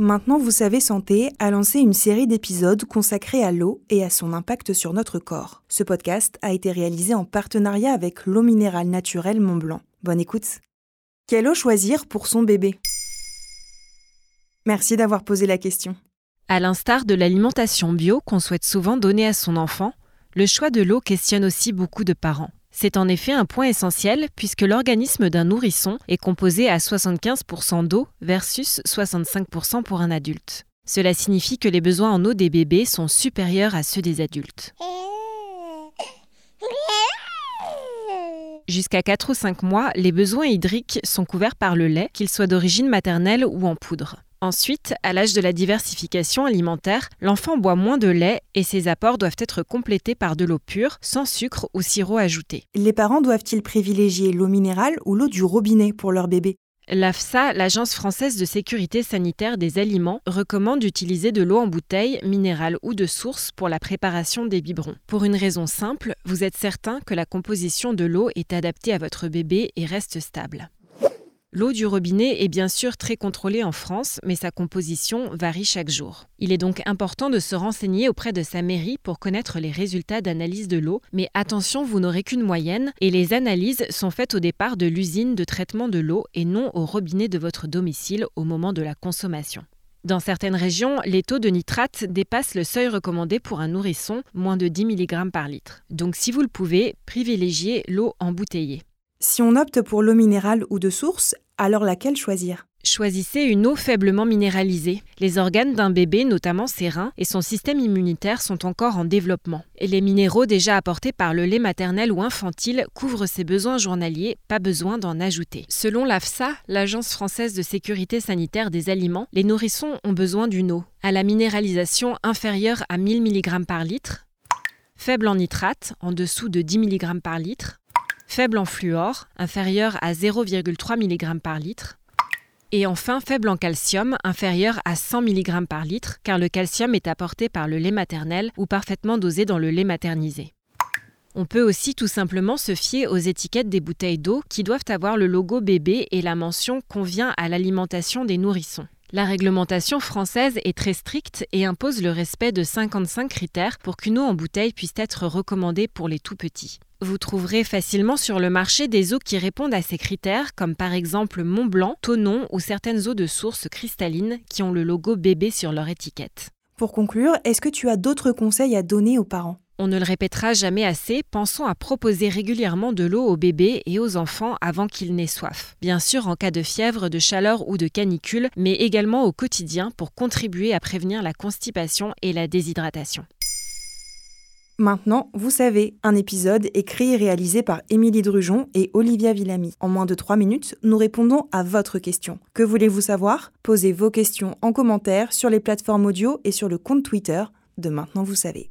Maintenant vous savez santé a lancé une série d'épisodes consacrés à l'eau et à son impact sur notre corps. Ce podcast a été réalisé en partenariat avec l'eau minérale naturelle Mont Blanc. Bonne écoute. Quelle eau choisir pour son bébé? Merci d'avoir posé la question. À l'instar de l'alimentation bio qu'on souhaite souvent donner à son enfant, le choix de l'eau questionne aussi beaucoup de parents. C'est en effet un point essentiel puisque l'organisme d'un nourrisson est composé à 75% d'eau versus 65% pour un adulte. Cela signifie que les besoins en eau des bébés sont supérieurs à ceux des adultes. Jusqu'à 4 ou 5 mois, les besoins hydriques sont couverts par le lait, qu'il soit d'origine maternelle ou en poudre. Ensuite, à l'âge de la diversification alimentaire, l'enfant boit moins de lait et ses apports doivent être complétés par de l'eau pure, sans sucre ou sirop ajouté. Les parents doivent-ils privilégier l'eau minérale ou l'eau du robinet pour leur bébé? L'AFSA, l'Agence française de sécurité sanitaire des aliments, recommande d'utiliser de l'eau en bouteille, minérale ou de source pour la préparation des biberons. Pour une raison simple, vous êtes certain que la composition de l'eau est adaptée à votre bébé et reste stable. L'eau du robinet est bien sûr très contrôlée en France, mais sa composition varie chaque jour. Il est donc important de se renseigner auprès de sa mairie pour connaître les résultats d'analyse de l'eau, mais attention, vous n'aurez qu'une moyenne, et les analyses sont faites au départ de l'usine de traitement de l'eau et non au robinet de votre domicile au moment de la consommation. Dans certaines régions, les taux de nitrate dépassent le seuil recommandé pour un nourrisson, moins de 10 mg par litre. Donc si vous le pouvez, privilégiez l'eau embouteillée. Si on opte pour l'eau minérale ou de source, alors laquelle choisir? Choisissez une eau faiblement minéralisée. Les organes d'un bébé, notamment ses reins et son système immunitaire, sont encore en développement. Et les minéraux déjà apportés par le lait maternel ou infantile couvrent ses besoins journaliers, pas besoin d'en ajouter. Selon l'AFSA, l'Agence française de sécurité sanitaire des aliments, les nourrissons ont besoin d'une eau à la minéralisation inférieure à 1000 mg par litre, faible en nitrate, en dessous de 10 mg par litre, faible en fluor, inférieur à 0,3 mg par litre, et enfin faible en calcium, inférieur à 100 mg par litre, car le calcium est apporté par le lait maternel ou parfaitement dosé dans le lait maternisé. On peut aussi tout simplement se fier aux étiquettes des bouteilles d'eau qui doivent avoir le logo bébé et la mention convient à l'alimentation des nourrissons. La réglementation française est très stricte et impose le respect de 55 critères pour qu'une eau en bouteille puisse être recommandée pour les tout petits. Vous trouverez facilement sur le marché des eaux qui répondent à ces critères, comme par exemple Mont Blanc, Tonon ou certaines eaux de source cristallines qui ont le logo bébé sur leur étiquette. Pour conclure, est-ce que tu as d'autres conseils à donner aux parents? On ne le répétera jamais assez, pensons à proposer régulièrement de l'eau aux bébés et aux enfants avant qu'ils n'aient soif. Bien sûr en cas de fièvre, de chaleur ou de canicule, mais également au quotidien pour contribuer à prévenir la constipation et la déshydratation. Maintenant, vous savez, un épisode écrit et réalisé par Émilie Drujon et Olivia Villamy. En moins de 3 minutes, nous répondons à votre question. Que voulez-vous savoir? Posez vos questions en commentaire sur les plateformes audio et sur le compte Twitter de Maintenant vous savez.